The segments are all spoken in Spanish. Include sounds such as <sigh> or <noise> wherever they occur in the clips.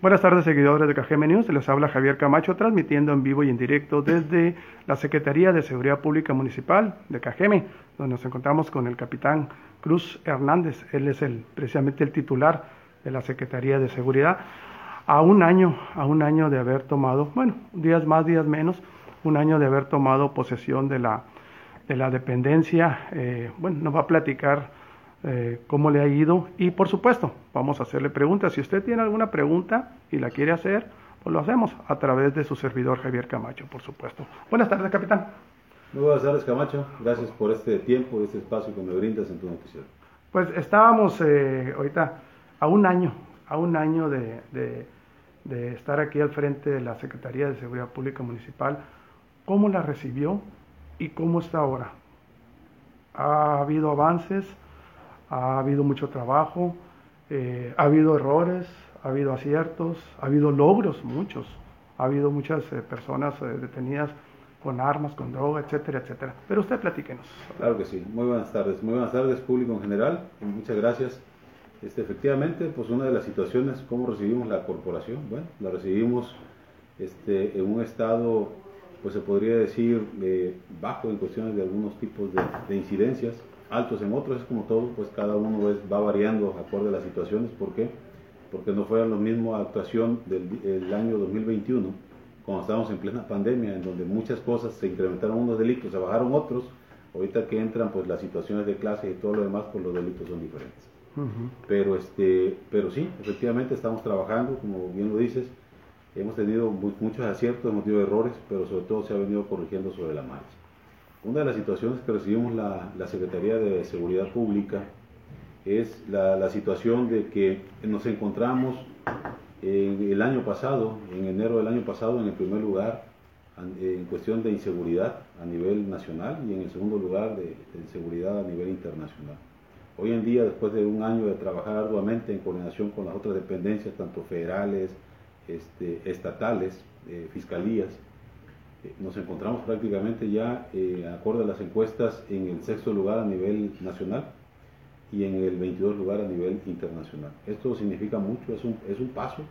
Buenas tardes, seguidores de KGM News. Les habla Javier Camacho, transmitiendo en vivo y en directo desde la Secretaría de Seguridad Pública Municipal de KGM, donde nos encontramos con el capitán Cruz Hernández. Él es el, precisamente el titular de la Secretaría de Seguridad. A un año, a un año de haber tomado, bueno, días más, días menos, un año de haber tomado posesión de la, de la dependencia. Eh, bueno, nos va a platicar eh, cómo le ha ido y por supuesto vamos a hacerle preguntas. Si usted tiene alguna pregunta y la quiere hacer, pues lo hacemos a través de su servidor Javier Camacho, por supuesto. Buenas tardes, capitán. Muy buenas tardes, Camacho. Gracias por este tiempo, este espacio que me brindas en tu noticiero. Pues estábamos eh, ahorita a un año, a un año de, de estar aquí al frente de la Secretaría de Seguridad Pública Municipal. ¿Cómo la recibió y cómo está ahora? ¿Ha habido avances? Ha habido mucho trabajo, eh, ha habido errores, ha habido aciertos, ha habido logros, muchos. Ha habido muchas eh, personas eh, detenidas con armas, con droga, etcétera, etcétera. Pero usted platíquenos. Claro que sí. Muy buenas tardes. Muy buenas tardes, público en general. Muchas gracias. Este, efectivamente, pues una de las situaciones, ¿cómo recibimos la corporación? Bueno, la recibimos este, en un estado, pues se podría decir, bajo en cuestiones de algunos tipos de, de incidencias altos en otros, es como todo, pues cada uno es, va variando acorde a las situaciones. ¿Por qué? Porque no fue la misma actuación del año 2021, cuando estábamos en plena pandemia, en donde muchas cosas se incrementaron unos delitos, se bajaron otros. Ahorita que entran pues las situaciones de clase y todo lo demás, pues los delitos son diferentes. Pero este, pero sí, efectivamente estamos trabajando, como bien lo dices, hemos tenido muchos aciertos, hemos tenido errores, pero sobre todo se ha venido corrigiendo sobre la marcha. Una de las situaciones que recibimos la, la Secretaría de Seguridad Pública es la, situación de que nos encontramos en el año pasado, en enero del año pasado, en el primer lugar en cuestión de inseguridad a nivel nacional y en el segundo lugar de, inseguridad a nivel internacional. Hoy en día, después de un año de trabajar arduamente en coordinación con las otras dependencias, tanto federales, este, estatales, eh, fiscalías, nos encontramos prácticamente ya, eh, acorde a las encuestas, en el sexto lugar a nivel nacional y en el 22 lugar a nivel internacional. Esto significa mucho, es un, es un paso,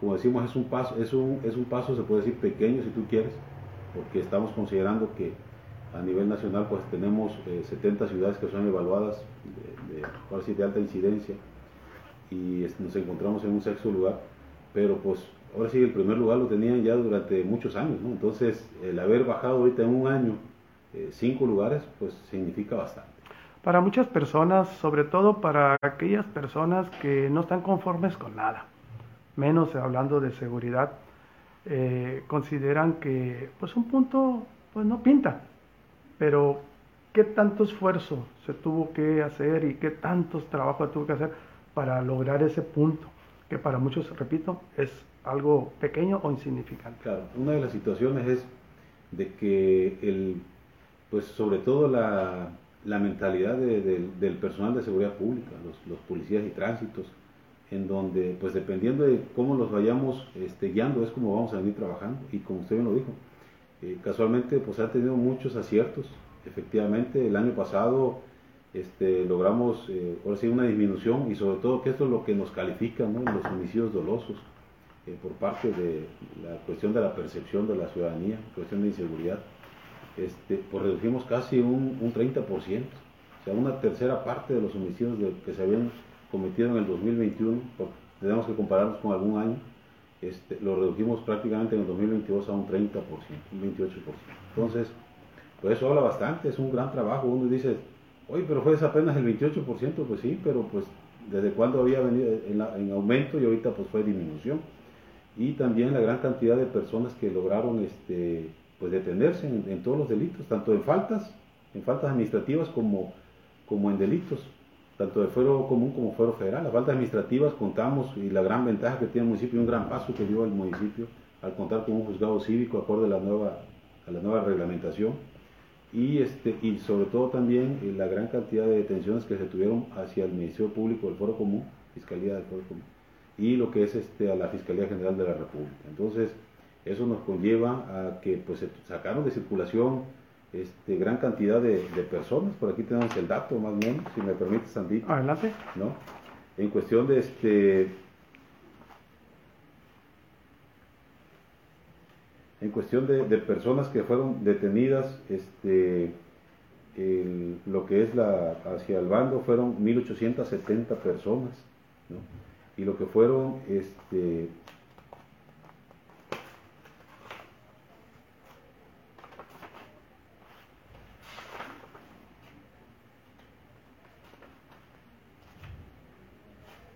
como decimos, es un paso, es un, es un paso, se puede decir pequeño si tú quieres, porque estamos considerando que a nivel nacional pues tenemos 70 eh, ciudades que son evaluadas de, de, de alta incidencia y nos encontramos en un sexto lugar, pero pues ahora sí el primer lugar lo tenían ya durante muchos años, ¿no? Entonces, el haber bajado ahorita en un año eh, cinco lugares, pues significa bastante. Para muchas personas, sobre todo para aquellas personas que no están conformes con nada, menos hablando de seguridad, eh, consideran que pues un punto pues no pinta, pero qué tanto esfuerzo se tuvo que hacer y qué tantos trabajos tuvo que hacer para lograr ese punto, que para muchos, repito, es algo pequeño o insignificante. Claro, una de las situaciones es de que el, pues sobre todo la, mentalidad del personal de seguridad pública, los, los, policías y tránsitos, en donde pues dependiendo de cómo los vayamos este, guiando es como vamos a venir trabajando y como usted bien lo dijo, eh, casualmente pues ha tenido muchos aciertos, efectivamente el año pasado este, logramos eh, ahora sí una disminución y sobre todo que esto es lo que nos califica ¿no? los homicidios dolosos eh, por parte de la cuestión de la percepción de la ciudadanía, cuestión de inseguridad, este, pues redujimos casi un, un 30%, o sea, una tercera parte de los homicidios que se habían cometido en el 2021, tenemos que compararnos con algún año, este, lo redujimos prácticamente en el 2022 a un 30%, un 28%. Entonces, pues eso habla bastante, es un gran trabajo. Uno dice, oye, pero fue apenas el 28%, pues sí, pero pues desde cuándo había venido en, en aumento y ahorita pues fue disminución y también la gran cantidad de personas que lograron este, pues detenerse en, todos los delitos, tanto en faltas, en faltas administrativas como, como en delitos, tanto de fuero común como fuero federal. Las faltas administrativas contamos y la gran ventaja que tiene el municipio, un gran paso que dio el municipio al contar con un juzgado cívico acorde a la nueva, a la nueva reglamentación y, este, y sobre todo también eh, la gran cantidad de detenciones que se tuvieron hacia el Ministerio Público del Foro Común, Fiscalía del Foro Común y lo que es este, a la Fiscalía General de la República. Entonces, eso nos conlleva a que pues, se sacaron de circulación este, gran cantidad de, personas. Por aquí tenemos el dato, más o menos, si me permite, Sandito. Adelante. ¿no? En cuestión de este. en cuestión de, personas que fueron detenidas, este, lo que es la, hacia el bando fueron 1870 personas, ¿no? Y lo que fueron este,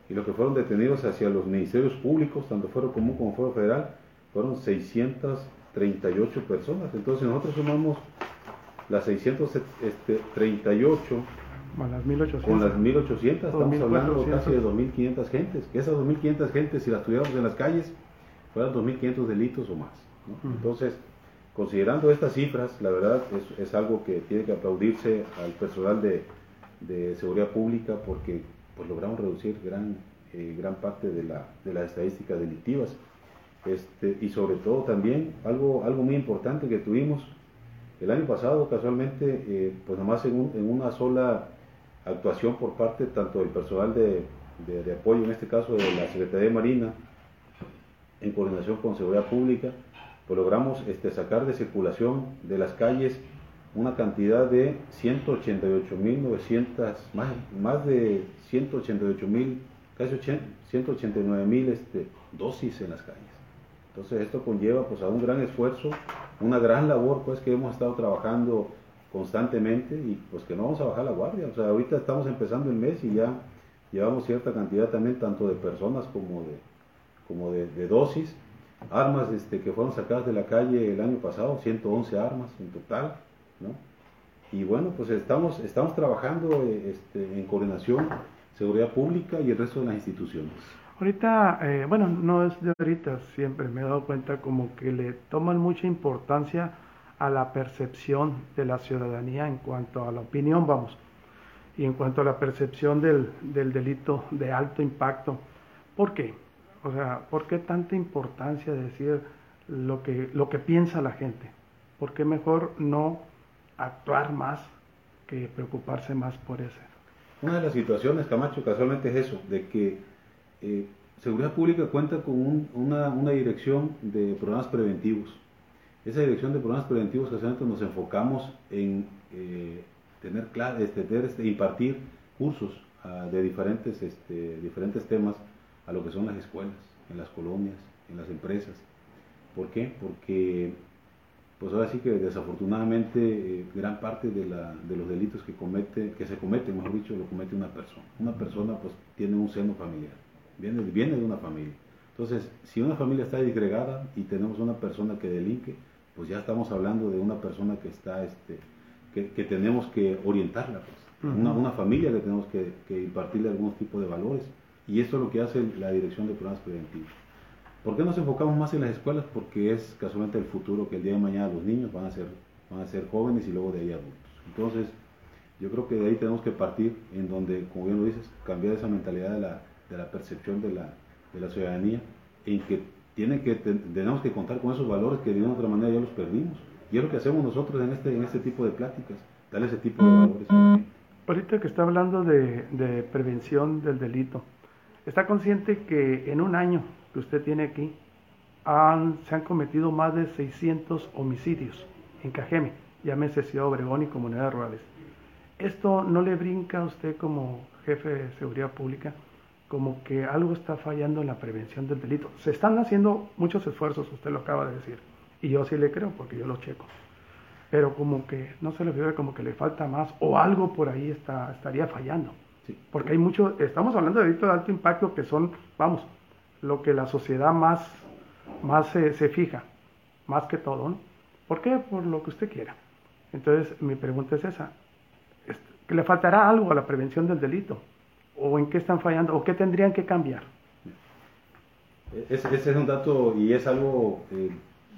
y lo que fueron detenidos hacia los ministerios públicos, tanto Fuero Común como Fuero Federal, fueron 638 personas. Entonces nosotros sumamos las 638 con las 1800, con las 1800 estamos hablando casi de 2.500 gentes. Que esas 2.500 gentes, si las tuviéramos en las calles, fueran 2.500 delitos o más. Entonces, considerando estas cifras, la verdad es, es, algo que tiene que aplaudirse al personal de, de seguridad pública porque pues logramos reducir gran, eh, gran parte de, la, de las estadísticas delictivas. Este, y sobre todo también algo, algo muy importante que tuvimos el año pasado, casualmente, eh, pues nomás en, en, una sola actuación por parte tanto del personal de, de, apoyo, en este caso de la Secretaría de Marina, en coordinación con Seguridad Pública, pues logramos este, sacar de circulación de las calles una cantidad de 188.900, más, más de 188.000, casi 189.000 este, dosis en las calles. Entonces esto conlleva pues a un gran esfuerzo, una gran labor pues que hemos estado trabajando constantemente y pues que no vamos a bajar la guardia. O sea, ahorita estamos empezando el mes y ya llevamos cierta cantidad también tanto de personas como de, como de, dosis. Armas este, que fueron sacadas de la calle el año pasado, 111 armas en total y bueno, pues estamos, estamos trabajando eh, este, en coordinación, seguridad pública y el resto de las instituciones. Ahorita, eh, bueno, no es de ahorita, siempre me he dado cuenta como que le toman mucha importancia a la percepción de la ciudadanía en cuanto a la opinión, vamos, y en cuanto a la percepción del, del delito de alto impacto. ¿Por qué? O sea, ¿por qué tanta importancia de decir lo que, lo que piensa la gente? ¿Por qué mejor no actuar más que preocuparse más por eso. Una de las situaciones, Camacho, casualmente es eso, de que eh, Seguridad Pública cuenta con una, una, dirección de programas preventivos. Esa dirección de programas preventivos, casualmente nos enfocamos en eh, tener, este, este, impartir cursos ah, de diferentes, este, diferentes temas a lo que son las escuelas, en las colonias, en las empresas. ¿Por qué? Porque pues ahora sí que desafortunadamente eh, gran parte de, la, de, los delitos que comete, que se cometen, mejor dicho, lo comete una persona. Una persona pues tiene un seno familiar, viene, viene de una familia. Entonces, si una familia está disgregada y tenemos una persona que delinque, pues ya estamos hablando de una persona que está, este, que, que tenemos que orientarla, pues. una, una, familia que tenemos que, que impartirle algún tipo de valores. Y eso es lo que hace la Dirección de Programas Preventivos. ¿Por qué nos enfocamos más en las escuelas? Porque es casualmente el futuro que el día de mañana los niños van a ser, van a ser jóvenes y luego de ahí adultos. Entonces, yo creo que de ahí tenemos que partir en donde, como bien lo dices, cambiar esa mentalidad de la, de la percepción de la, de la ciudadanía, en que, tiene que tenemos que contar con esos valores que de una u otra manera ya los perdimos. Y es lo que hacemos nosotros en este, en este tipo de pláticas, darle ese tipo de valores. Ahorita que está hablando de, de prevención del delito, ¿está consciente que en un año que usted tiene aquí, se han cometido más de 600 homicidios en Cajeme, llámese Ciudad Obregón y comunidades rurales. ¿Esto no le brinca a usted como jefe de seguridad pública como que algo está fallando en la prevención del delito? Se están haciendo muchos esfuerzos, usted lo acaba de decir, y yo sí le creo porque yo lo checo. Pero como que no se le ve como que le falta más o algo por ahí está, estaría fallando. Porque hay mucho, estamos hablando de delitos de alto impacto que son, vamos, lo que la sociedad más, más se, fija, más que todo. ¿no? ¿Por qué? Por lo que usted quiera. Entonces, mi pregunta es esa. ¿Que ¿Le faltará algo a la prevención del delito? ¿O en qué están fallando? ¿O qué tendrían que cambiar? Ese, es un dato y es algo eh,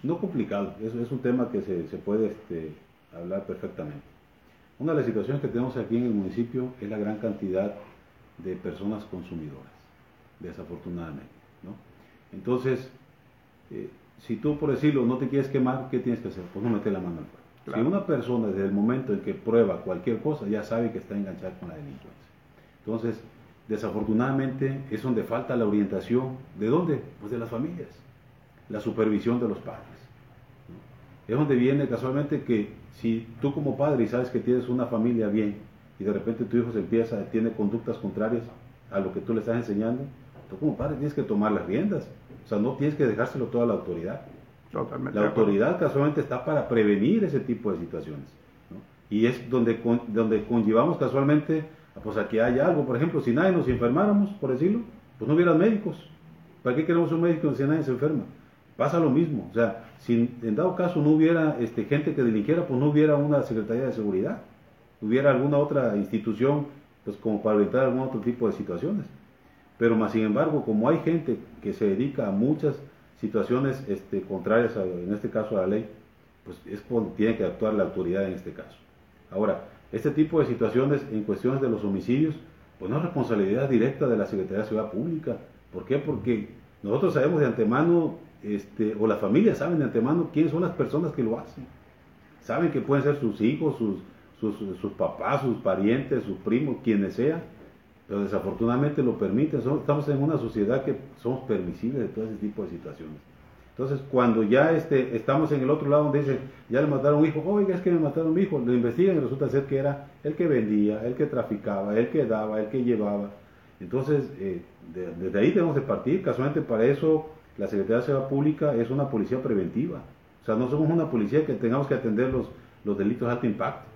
no complicado, es, es un tema que se, se puede este, hablar perfectamente. Una de las situaciones que tenemos aquí en el municipio es la gran cantidad de personas consumidoras, desafortunadamente. Entonces, eh, si tú, por decirlo, no te quieres quemar, ¿qué tienes que hacer? Pues no meter la mano al fuego. Si una persona desde el momento en que prueba cualquier cosa, ya sabe que está enganchada con la delincuencia. Entonces, desafortunadamente es donde falta la orientación. ¿De dónde? Pues de las familias. La supervisión de los padres. es donde viene casualmente que si tú como padre y sabes que tienes una familia bien y de repente tu hijo se empieza, tiene conductas contrarias a lo que tú le estás enseñando, tú como padre tienes que tomar las riendas. O sea, no tienes que dejárselo toda la autoridad. Totalmente. La autoridad casualmente está para prevenir ese tipo de situaciones. Y es donde, donde conllevamos casualmente pues a que haya algo. Por ejemplo, si nadie nos enfermáramos, por decirlo, pues no hubiera médicos. ¿Para qué queremos un médico si nadie se enferma? Pasa lo mismo. O sea, si en dado caso no hubiera este, gente que delinquiera, pues no hubiera una Secretaría de Seguridad. Hubiera alguna otra institución, pues como para evitar algún otro tipo de situaciones. Pero más sin embargo, como hay gente que se dedica a muchas situaciones este, contrarias, en este caso a la ley, pues es tiene que actuar la autoridad en este caso. Ahora, este tipo de situaciones en cuestiones de los homicidios, pues no es responsabilidad directa de la Secretaría de Ciudad Pública. ¿Por qué? Porque nosotros sabemos de antemano, este, o las familias saben de antemano quiénes son las personas que lo hacen. Saben que pueden ser sus hijos, sus, sus, sus papás, sus parientes, sus primos, quienes sean pero desafortunadamente lo permiten. Estamos en una sociedad que somos permisibles de todo ese tipo de situaciones. Entonces, cuando ya este, estamos en el otro lado donde dicen, ya le mataron un hijo, oiga, es que me mataron un hijo, lo investigan y resulta ser que era el que vendía, el que traficaba, el que daba, el que llevaba. Entonces, eh, desde ahí tenemos que partir. Casualmente para eso la Secretaría de Seguridad Pública es una policía preventiva. O sea, no somos una policía que tengamos que atender los, los delitos de alto impacto.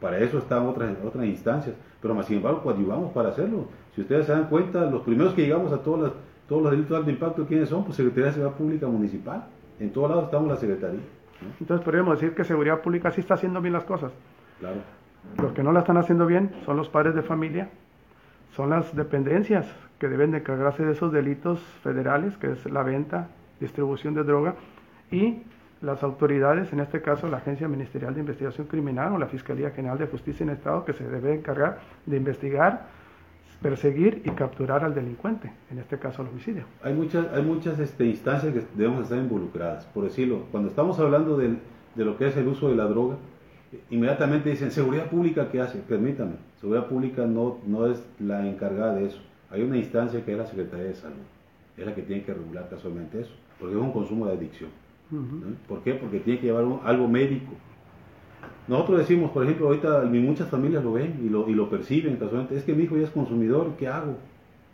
Para eso están otras, otras instancias, pero más sin embargo coadyuvamos para hacerlo. Si ustedes se dan cuenta, los primeros que llegamos a todos los, todos los delitos de alto impacto, ¿quiénes son? Pues Secretaría de Seguridad Pública Municipal. En todos lados estamos la Secretaría. Entonces podríamos decir que Seguridad Pública sí está haciendo bien las cosas. Claro. Los que no la están haciendo bien son los padres de familia, son las dependencias que deben de encargarse de esos delitos federales, que es la venta, distribución de droga, y las autoridades, en este caso la Agencia Ministerial de Investigación Criminal o la Fiscalía General de Justicia en Estado, que se debe encargar de investigar, perseguir y capturar al delincuente, en este caso el homicidio. Hay muchas, hay muchas este, instancias que debemos estar involucradas. Por decirlo, cuando estamos hablando de, de lo que es el uso de la droga, inmediatamente dicen, seguridad pública, ¿qué hace? Permítame, seguridad pública no, no es la encargada de eso. Hay una instancia que es la Secretaría de Salud, es la que tiene que regular casualmente eso, porque es un consumo de adicción. ¿Por qué? Porque tiene que llevar algo médico. Nosotros decimos, por ejemplo, ahorita muchas familias lo ven y lo, y lo perciben casualmente, es que mi hijo ya es consumidor, ¿qué hago?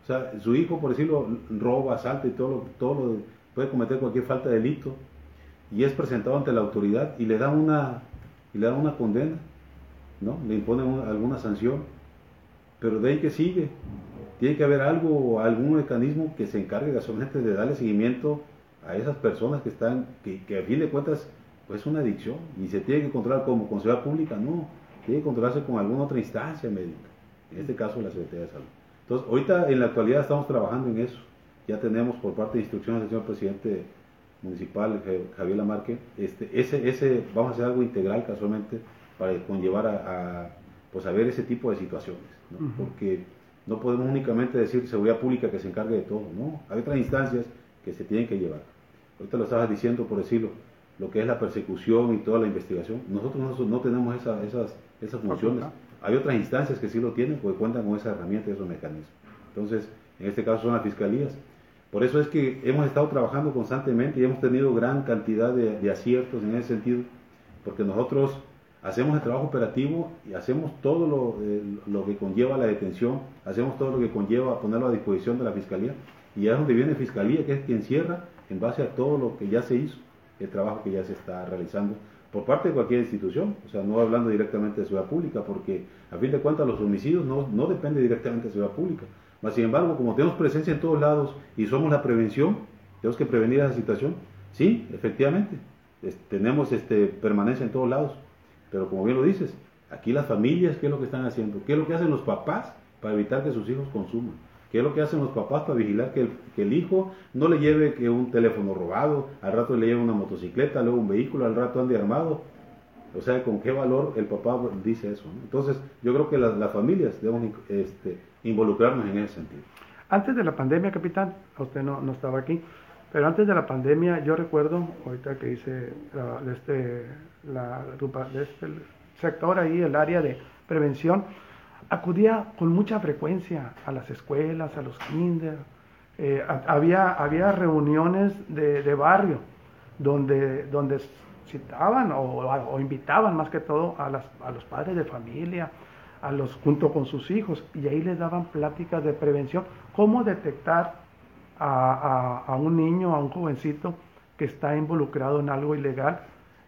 O sea, su hijo, por decirlo, roba, asalta y todo lo, todo puede cometer cualquier falta de delito y es presentado ante la autoridad y le dan una, y le una condena, ¿no? Le imponen alguna sanción, pero de ahí que sigue. Tiene que haber algo, algún mecanismo que se encargue casualmente de darle seguimiento a esas personas que están, que, que a fin de cuentas, pues es una adicción y se tiene que controlar como con seguridad pública, no, tiene que controlarse con alguna otra instancia médica, en este caso la Secretaría de Salud. Entonces, ahorita en la actualidad estamos trabajando en eso, ya tenemos por parte de instrucciones del señor presidente municipal, Javier Lamarque, este, ese, ese, vamos a hacer algo integral casualmente para conllevar a, pues a ver ese tipo de situaciones, porque no podemos únicamente decir seguridad pública que se encargue de todo, no, hay otras instancias que se tienen que llevar. Ahorita lo estabas diciendo por decirlo, lo que es la persecución y toda la investigación, nosotros no, tenemos esas, esas funciones. Hay otras instancias que sí lo tienen porque cuentan con esa herramienta y esos mecanismos. Entonces, en este caso son las fiscalías. Por eso es que hemos estado trabajando constantemente y hemos tenido gran cantidad de, aciertos en ese sentido, porque nosotros hacemos el trabajo operativo y hacemos todo lo, eh, lo, que conlleva la detención, hacemos todo lo que conlleva ponerlo a disposición de la Fiscalía, y es donde viene Fiscalía, que es quien cierra en base a todo lo que ya se hizo, el trabajo que ya se está realizando por parte de cualquier institución, o sea, no hablando directamente de ciudad pública, porque a fin de cuentas los homicidios no, no dependen directamente de ciudad pública. Mas, sin embargo, como tenemos presencia en todos lados y somos la prevención, tenemos que prevenir esa situación. Sí, efectivamente, tenemos este, permanencia en todos lados, pero como bien lo dices, aquí las familias, ¿qué es lo que están haciendo? ¿Qué es lo que hacen los papás para evitar que sus hijos consuman? ¿Qué es lo que hacen los papás para vigilar que el, hijo no le lleve que un teléfono robado, al rato le lleve una motocicleta, luego un vehículo, al rato ande armado? O sea, ¿con qué valor el papá dice eso? Entonces, yo creo que las familias debemos este, involucrarnos en ese sentido. Antes de la pandemia, capitán, usted no, no estaba aquí, pero antes de la pandemia, yo recuerdo, ahorita que hice de este, la, de este sector ahí, el área de prevención, acudía con mucha frecuencia a las escuelas, a los kinder. Eh, había, había reuniones de, barrio donde, donde citaban o, invitaban más que todo a, las, a los padres de familia, a los junto con sus hijos, y ahí les daban pláticas de prevención, cómo detectar a, a, un niño, a un jovencito que está involucrado en algo ilegal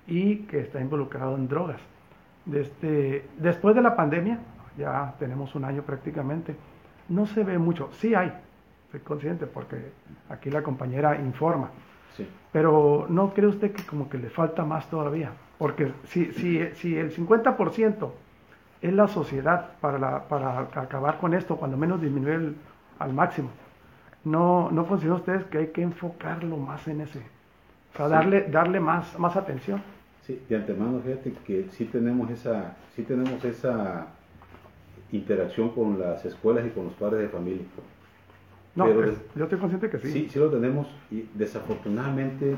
y que está involucrado en drogas. Desde, después de la pandemia, ya tenemos un año prácticamente, no se ve mucho, sí hay, soy consciente porque aquí la compañera informa, pero ¿no cree usted que como que le falta más todavía? Porque si, si, si el 50% es la sociedad para, la, para acabar con esto, cuando menos disminuir al máximo, ¿no, ¿no consideran ustedes que hay que enfocarlo más en ese? O sea, darle, darle más, más atención. Sí, de antemano, fíjate que sí tenemos esa, sí tenemos esa interacción con las escuelas y con los padres de familia. No, yo estoy consciente que sí. Sí, sí lo tenemos y desafortunadamente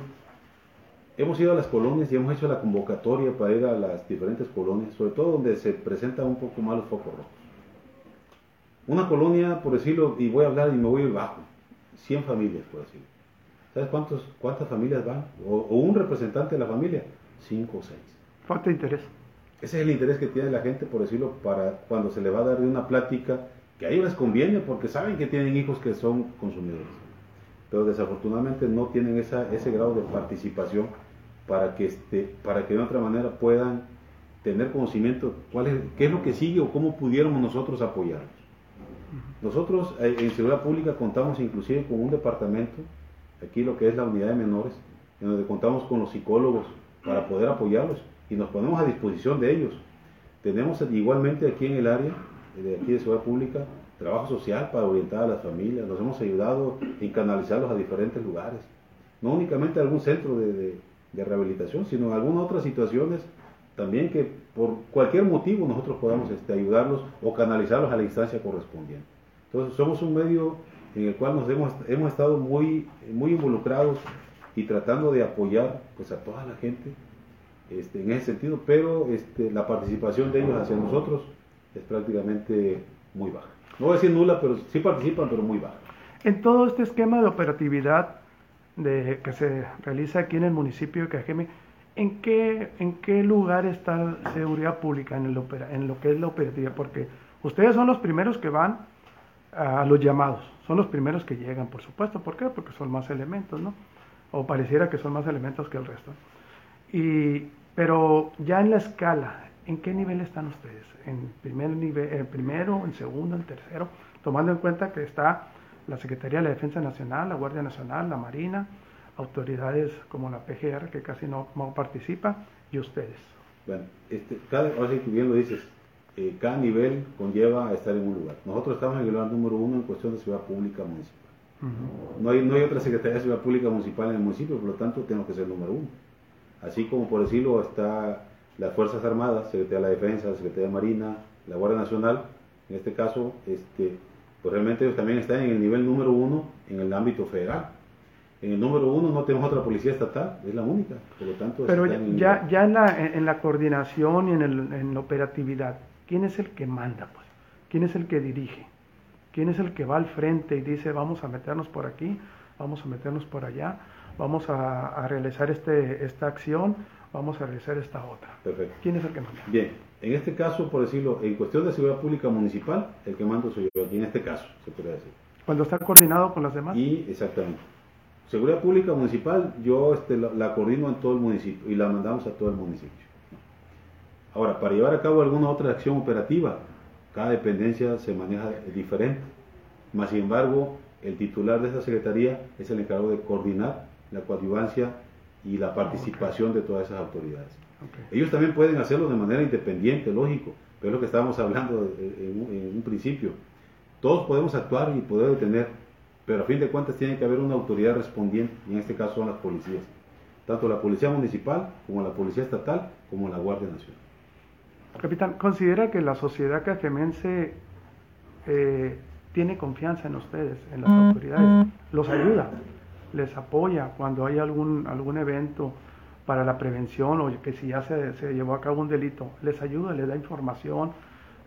hemos ido a las colonias y hemos hecho la convocatoria para ir a las diferentes colonias, sobre todo donde se presentan un poco más los focos rojos. Una colonia, por decirlo, y voy a hablar y me voy a ir bajo, 100 familias, por decirlo. ¿Sabes cuántos, cuántas familias van? O, o un representante de la familia, 5 o 6. Falta interés. Ese es el interés que tiene la gente, por decirlo, para cuando se le va a dar una plática que a ellos les conviene porque saben que tienen hijos que son consumidores. Pero desafortunadamente no tienen esa, ese grado de participación para que, este, para que de otra manera puedan tener conocimiento cuál es, qué es lo que sigue o cómo pudiéramos nosotros apoyarlos. Nosotros eh, en Seguridad Pública contamos inclusive con un departamento, aquí lo que es la unidad de menores, en donde contamos con los psicólogos para poder apoyarlos y nos ponemos a disposición de ellos. Tenemos igualmente aquí en el área, de aquí de Ciudad Pública, trabajo social para orientar a las familias, nos hemos ayudado en canalizarlos a diferentes lugares, no únicamente a algún centro de, rehabilitación, sino en algunas otras situaciones también que por cualquier motivo nosotros podamos este, ayudarlos o canalizarlos a la instancia correspondiente. Entonces somos un medio en el cual nos hemos, hemos estado muy, muy involucrados y tratando de apoyar pues, a toda la gente este, en ese sentido, pero este, la participación de ellos hacia nosotros es prácticamente muy baja. No voy a decir nula, pero sí participan, pero muy baja. En todo este esquema de operatividad que se realiza aquí en el municipio de Cajeme, ¿en qué, ¿en qué lugar está seguridad pública en, el en lo que es la operativa? Porque ustedes son los primeros que van a los llamados, son los primeros que llegan, por supuesto. ¿Por qué? Porque son más elementos, ¿no? O pareciera que son más elementos que el resto. Y pero ya en la escala, ¿en qué nivel están ustedes? ¿En primer nivel, en primero, en segundo, en tercero? Tomando en cuenta que está la Secretaría de la Defensa Nacional, la Guardia Nacional, la Marina, autoridades como la PGR, que casi no, participa, y ustedes. Bueno, este, cada, ahora que bien lo dices, eh, cada nivel conlleva estar en un lugar. Nosotros estamos en el lugar número uno en cuestión de ciudad pública municipal. no, hay, no hay otra Secretaría de Ciudad Pública Municipal en el municipio, por lo tanto tenemos que ser el número uno así como por decirlo está las Fuerzas Armadas, Secretaría de la Defensa, Secretaría de Marina, la Guardia Nacional, en este caso, este, pues realmente ellos también están en el nivel número uno en el ámbito federal. En el número uno no tenemos otra policía estatal, es la única, por lo tanto... Pero ya, ya en, la, en la coordinación y en, el, en la operatividad, ¿quién es el que manda? Pues? ¿Quién es el que dirige? ¿Quién es el que va al frente y dice vamos a meternos por aquí, vamos a meternos por allá? Vamos a, realizar este, esta acción, vamos a realizar esta otra. Perfecto. ¿Quién es el que manda? Bien, en este caso, por decirlo, en cuestión de seguridad pública municipal, el que manda soy yo, aquí en este caso, se podría decir. Cuando está coordinado con las demás. Y, exactamente. Seguridad pública municipal, yo este, la, coordino en todo el municipio y la mandamos a todo el municipio. Ahora, para llevar a cabo alguna otra acción operativa, cada dependencia se maneja diferente. Más sin embargo, el titular de esa secretaría es el encargado de coordinar la coadyuvancia y la participación de todas esas autoridades. Ellos también pueden hacerlo de manera independiente, lógico, pero es lo que estábamos hablando en, un principio. Todos podemos actuar y poder detener, pero a fin de cuentas tiene que haber una autoridad respondiente, y en este caso son las policías, tanto la policía municipal como la policía estatal como la Guardia Nacional. Capitán, ¿considera que la sociedad cajemense eh, tiene confianza en ustedes, en las autoridades? ¿Los ayuda? Les apoya cuando hay algún, algún evento para la prevención o que si ya se, se llevó a cabo un delito, les ayuda, les da información,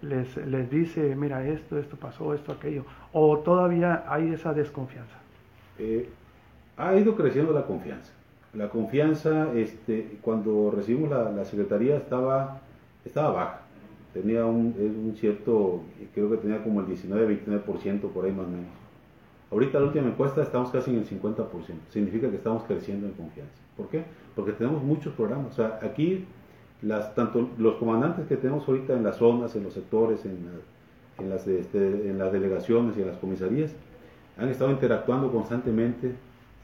les, les dice, mira esto, esto pasó, esto, aquello, o todavía hay esa desconfianza. Eh, ha ido creciendo la confianza. La confianza, este, cuando recibimos la, la secretaría estaba, estaba baja. Tenía un, un, cierto, creo que tenía como el 19-29% por ahí más o menos. Ahorita la última encuesta estamos casi en el 50%. Significa que estamos creciendo en confianza. ¿Por qué? Porque tenemos muchos programas. O sea, aquí las, tanto los comandantes que tenemos ahorita en las zonas, en los sectores, en, en, las, este, en las delegaciones y en las comisarías, han estado interactuando constantemente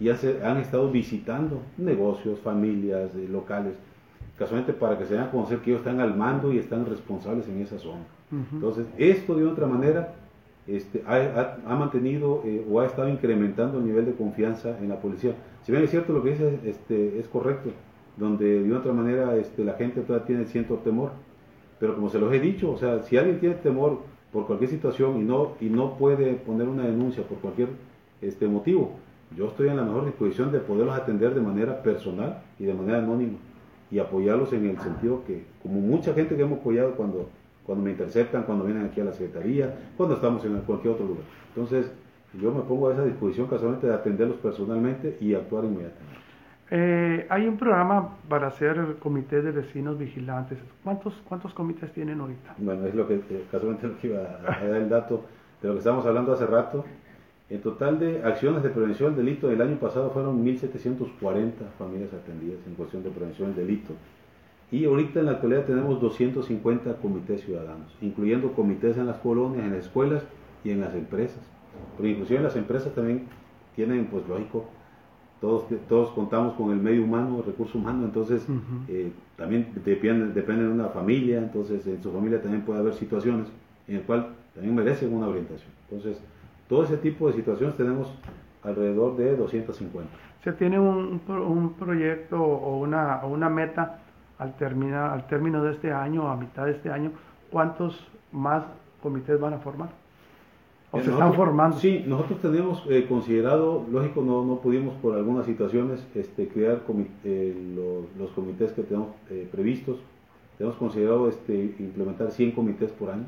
y han estado visitando negocios, familias, eh, locales, casualmente para que se den a conocer que ellos están al mando y están responsables en esa zona. Entonces, esto de otra manera este, ha, mantenido eh, o ha estado incrementando el nivel de confianza en la policía. Si bien es cierto lo que dice este, es correcto, donde de otra manera este, la gente todavía tiene cierto temor, pero como se los he dicho, o sea, si alguien tiene temor por cualquier situación y no, y no puede poner una denuncia por cualquier motivo, yo estoy en la mejor disposición de poderlos atender de manera personal y de manera anónima y apoyarlos en el sentido que, como mucha gente que hemos apoyado cuando, cuando me interceptan, cuando vienen aquí a la Secretaría, cuando estamos en cualquier otro lugar. Entonces, yo me pongo a esa disposición casualmente de atenderlos personalmente y actuar inmediatamente. Eh, hay un programa para hacer comités de vecinos vigilantes. ¿Cuántos, cuántos comités tienen ahorita? Bueno, es lo que eh, casualmente lo que iba a, dar el dato de lo que estábamos hablando hace rato. En total de acciones de prevención del delito del año pasado fueron 1.740 familias atendidas en cuestión de prevención del delito. Y ahorita en la actualidad tenemos 250 comités ciudadanos, incluyendo comités en las colonias, en las escuelas y en las empresas. Pero inclusive las empresas también tienen, pues lógico, todos, todos contamos con el medio humano, el recurso humano, entonces eh, también depende, depende de una familia, entonces en su familia también puede haber situaciones en las cuales también merecen una orientación. Entonces, todo ese tipo de situaciones tenemos alrededor de 250. ¿Se tiene un, un proyecto o una, una meta al, terminar, al término de este año, a mitad de este año, cuántos más comités van a formar? ¿O se están formando? Sí, nosotros tenemos eh, considerado, lógico, no, no pudimos por algunas situaciones este, crear eh, los, comités que tenemos eh, previstos. Tenemos considerado este, implementar 100 comités por año.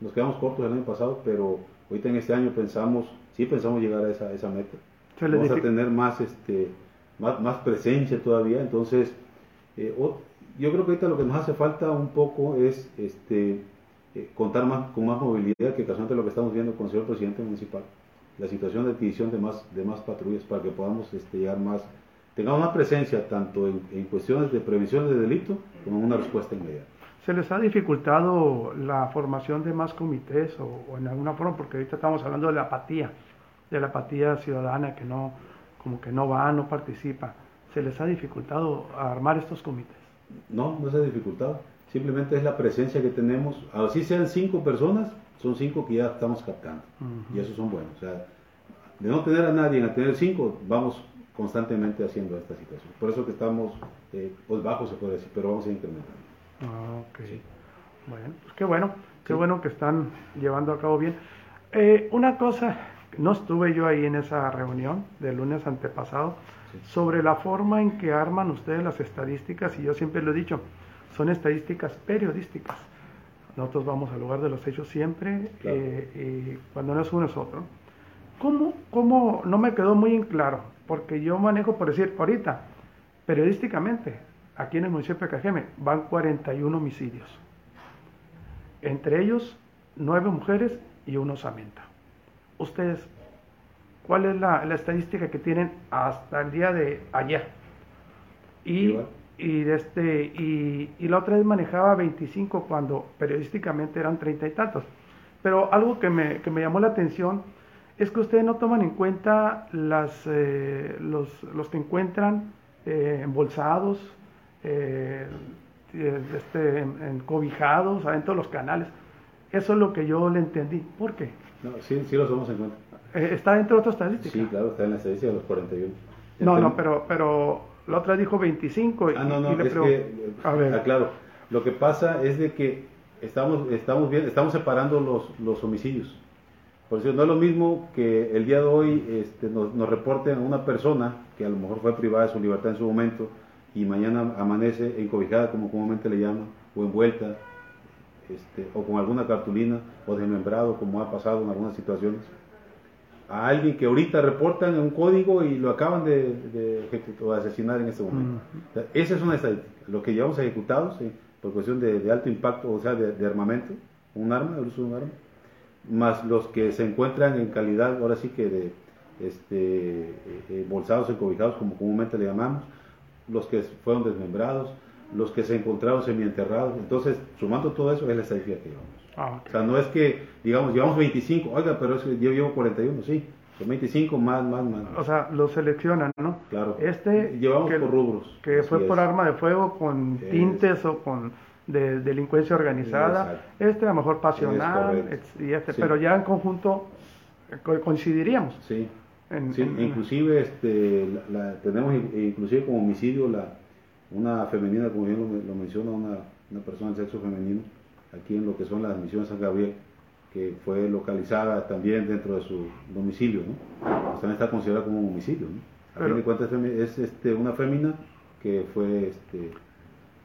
Nos quedamos cortos el año pasado, pero ahorita en este año pensamos, sí pensamos llegar a esa, esa meta. Vamos a tener más, este, más, más presencia todavía, entonces yo creo que ahorita lo que nos hace falta un poco es este, eh, contar más, con más movilidad, que casualmente lo que estamos viendo con el señor presidente municipal, la situación de adquisición de más, de más patrullas para que podamos este, llegar más, tengamos más presencia tanto en, cuestiones de prevención de delito como en una respuesta inmediata. ¿Se les ha dificultado la formación de más comités o, en alguna forma? Porque ahorita estamos hablando de la apatía, de la apatía ciudadana que no, como que no va, no participa. ¿Se les ha dificultado armar estos comités? No, no se ha dificultado simplemente es la presencia que tenemos, así sean cinco personas, son cinco que ya estamos captando, y esos son buenos. O sea, de no tener a nadie, a tener cinco, vamos constantemente haciendo esta situación. Por eso que estamos, eh, pues bajos se puede decir, pero vamos a incrementar. Ah, ok. Bueno, pues qué bueno, qué bueno que están llevando a cabo bien. Eh, una cosa, no estuve yo ahí en esa reunión del lunes antepasado, sobre la forma en que arman ustedes las estadísticas, y yo siempre lo he dicho, son estadísticas periodísticas. Nosotros vamos al lugar de los hechos siempre, eh, cuando no es uno es otro. ¿Cómo, ¿Cómo? No me quedó muy en claro, porque yo manejo, por decir, ahorita, periodísticamente, aquí en el municipio de Cajeme, van 41 homicidios. Entre ellos, nueve mujeres y uno osamenta. Ustedes, ¿cuál es la, la, estadística que tienen hasta el día de ayer? Y y, este, y, y, la otra vez manejaba 25 cuando periodísticamente eran 30 y tantos. Pero algo que me, que me llamó la atención es que ustedes no toman en cuenta las, eh, los, los, que encuentran eh, embolsados, eh, este, encobijados, adentro de los canales. Eso es lo que yo le entendí. ¿Por qué? No, sí, sí lo tomamos en cuenta. ¿Está dentro de otra estadística? Sí, claro, está en la estadística de los 41. No, no, pero, pero la otra dijo 25. Ah, no, no, es que, a ver. claro, lo que pasa es de que estamos, estamos, bien, estamos separando los, los homicidios. Por eso no es lo mismo que el día de hoy este, nos, nos, reporten a una persona que a lo mejor fue privada de su libertad en su momento y mañana amanece encobijada, como comúnmente le llaman, o envuelta, este, o con alguna cartulina o desmembrado, como ha pasado en algunas situaciones. A alguien que ahorita reportan un código y lo acaban de, de, asesinar en ese momento. esa es una estadística. Lo que llevamos ejecutados por cuestión de, alto impacto, o sea, de, armamento, un arma, el uso de un arma, más los que se encuentran en calidad, ahora sí que de este, eh, eh, bolsados encobijados, como comúnmente le llamamos, los que fueron desmembrados, los que se encontraron semienterrados. Entonces, sumando todo eso, es la estadística que llevamos. Ah, o sea, no es que, digamos, llevamos 25, oiga, pero es que yo llevo 41, sí. Son 25 más, más, más. O sea, lo seleccionan, ¿no? Claro. Este. Llevamos por rubros. Que fue por arma de fuego con tintes o con de delincuencia organizada. Este a lo mejor pasional. y este, Pero ya en conjunto eh, coincidiríamos. Sí. inclusive este, la, tenemos inclusive como homicidio la, una femenina, como bien lo, lo menciona, una, una persona de sexo femenino aquí en lo que son las misiones San Gabriel, que fue localizada también dentro de su domicilio, ¿no? Pues también está considerada como un homicidio, ¿no? A fin de cuentas es este, una fémina que fue este,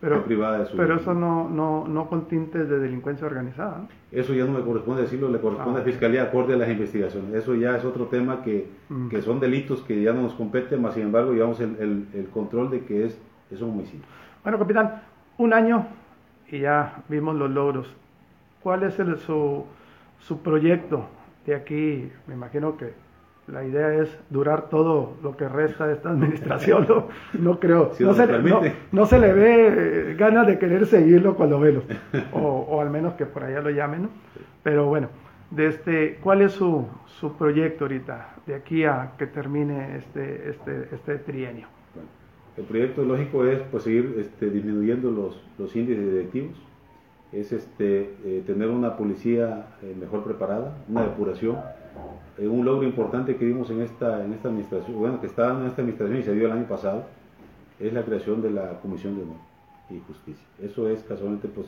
pero, privada de su Pero eso no, no, no con tintes de delincuencia organizada. Eso ya no me corresponde decirlo, le corresponde a la ah, Fiscalía acorde a las investigaciones. Eso ya es otro tema que, mm. que son delitos que ya no nos competen, más sin embargo llevamos el, el, el control de que es, es un homicidio. Bueno, capitán, un año y ya vimos los logros. ¿Cuál es el, su, su proyecto de aquí? Me imagino que la idea es durar todo lo que resta de esta <laughs> administración. No, creo. no, se, no, se, le ve eh, ganas de querer seguirlo cuando velo. O, o, al menos que por allá lo llamen. Pero bueno, de este, ¿cuál es su, su proyecto ahorita de aquí a que termine este, este, este trienio? El proyecto lógico es pues, seguir este, disminuyendo los, los índices directivos, es este, eh, tener una policía eh, mejor preparada, una depuración. Eh, un logro importante que vimos en esta, en esta administración, bueno, que está en esta administración y se dio el año pasado, es la creación de la Comisión de Honor y Justicia. Eso es casualmente, pues,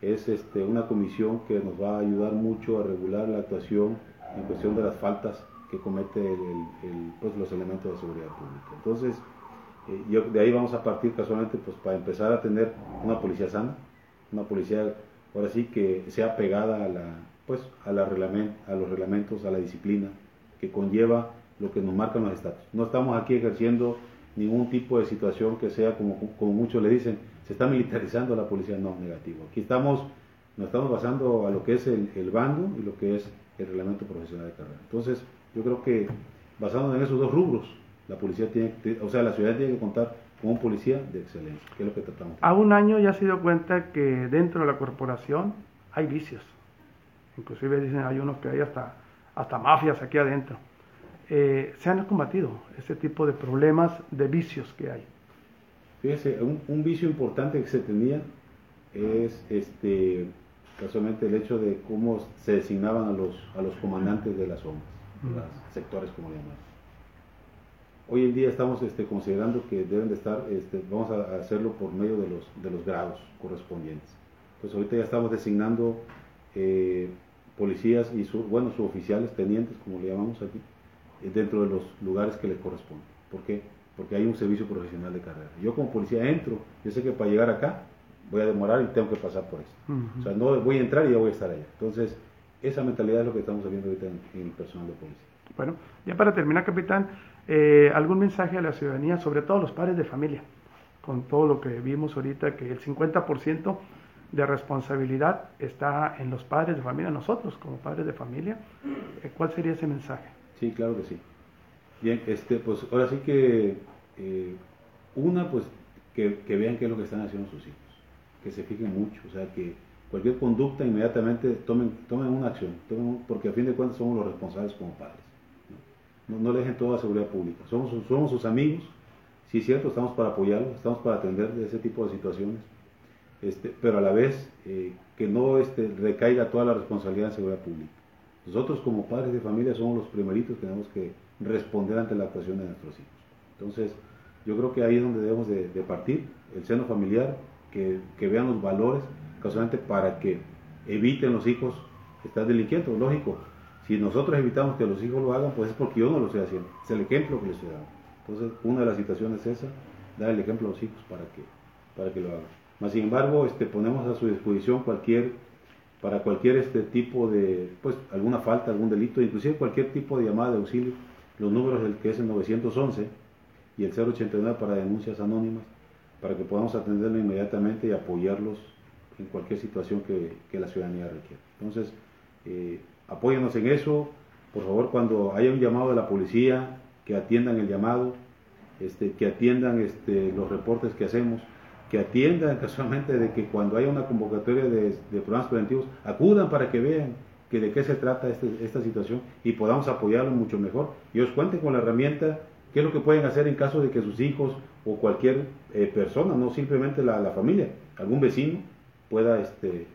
es este, una comisión que nos va a ayudar mucho a regular la actuación en cuestión de las faltas que comete el, pues, los elementos de seguridad pública. Entonces, eh, de ahí vamos a partir casualmente pues para empezar a tener una policía sana, una policía ahora sí que sea pegada a la pues a, los reglamentos, a la disciplina que conlleva lo que nos marcan los estados. No estamos aquí ejerciendo ningún tipo de situación que sea como, como muchos le dicen, se está militarizando la policía, no, negativo. Aquí estamos, nos estamos basando a lo que es el, el bando y lo que es el reglamento profesional de carrera. Entonces, yo creo que basándonos en esos dos rubros, la policía tiene, o sea, la ciudad tiene que contar con un policía de excelencia, que es lo que tratamos. A un año ya se dio cuenta que dentro de la corporación hay vicios. Inclusive dicen hay unos que hay hasta, hasta mafias aquí adentro. Eh, se han combatido ese tipo de problemas de vicios que hay. Fíjese, un, vicio importante que se tenía es este casualmente el hecho de cómo se designaban a los, a los comandantes de las zonas, los sectores como llamamos Hoy en día estamos este, considerando que deben de estar, este, vamos a hacerlo por medio de los, de los grados correspondientes. Pues ahorita ya estamos designando eh, policías y, su, bueno, suboficiales, tenientes, como le llamamos aquí, eh, dentro de los lugares que les corresponden. ¿Por qué? Porque hay un servicio profesional de carrera. Yo como policía entro, yo sé que para llegar acá voy a demorar y tengo que pasar por esto. O sea, no voy a entrar y ya voy a estar allá. Entonces, esa mentalidad es lo que estamos viendo ahorita en el personal de policía. Bueno, ya para terminar, capitán, eh, algún mensaje a la ciudadanía, sobre todo a los padres de familia, con todo lo que vimos ahorita, que el 50% de responsabilidad está en los padres de familia, nosotros como padres de familia. Eh, ¿Cuál sería ese mensaje? Sí, claro que sí. Bien, este, pues ahora sí que eh, una, pues que, vean qué es lo que están haciendo sus hijos, que se fijen mucho, o sea, que cualquier conducta inmediatamente tomen, tomen una acción, porque a fin de cuentas somos los responsables como padres no, le dejen toda seguridad pública. Somos, somos sus amigos, sí es cierto, estamos para apoyarlos, estamos para atender ese tipo de situaciones, este, pero a la vez eh, que no este, recaiga toda la responsabilidad en seguridad pública. Nosotros como padres de familia somos los primeritos que tenemos que responder ante la actuación de nuestros hijos. Entonces, yo creo que ahí es donde debemos de, partir, el seno familiar, que, que, vean los valores, casualmente para que eviten los hijos estar delinquiendo, lógico, si nosotros evitamos que los hijos lo hagan, pues es porque yo no lo estoy haciendo. Es el ejemplo que les estoy dando. Entonces, una de las situaciones es esa, dar el ejemplo a los hijos para que, para que lo hagan. Mas, sin embargo, este, ponemos a su disposición cualquier para cualquier este tipo de, pues, alguna falta, algún delito, inclusive cualquier tipo de llamada de auxilio, los números del que es el 911 y el 089 para denuncias anónimas, para que podamos atenderlo inmediatamente y apoyarlos en cualquier situación que, la ciudadanía requiera. Entonces, eh, apóyanos en eso, por favor, cuando haya un llamado de la policía, que atiendan el llamado, este, que atiendan este, los reportes que hacemos, que atiendan <laughs> casualmente de que cuando haya una convocatoria de, programas preventivos, acudan para que vean que de qué se trata este, esta situación y podamos apoyarlos mucho mejor. Y os cuenten con la herramienta, qué es lo que pueden hacer en caso de que sus hijos o cualquier eh, persona, no simplemente la, familia, algún vecino, pueda, este,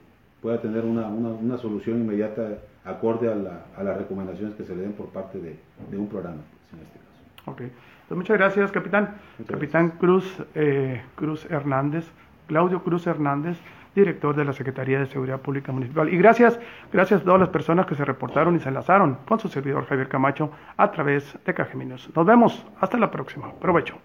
pueda tener una, una, solución inmediata acorde a, la, a, las recomendaciones que se le den por parte de, de un programa, en este caso. Okay. Pues muchas gracias, capitán. capitán Cruz, eh, Cruz Hernández, Claudio Cruz Hernández, director de la Secretaría de Seguridad Pública Municipal. Y gracias, gracias a todas las personas que se reportaron y se enlazaron con su servidor Javier Camacho a través de Cajeminos. Nos vemos, hasta la próxima. Provecho.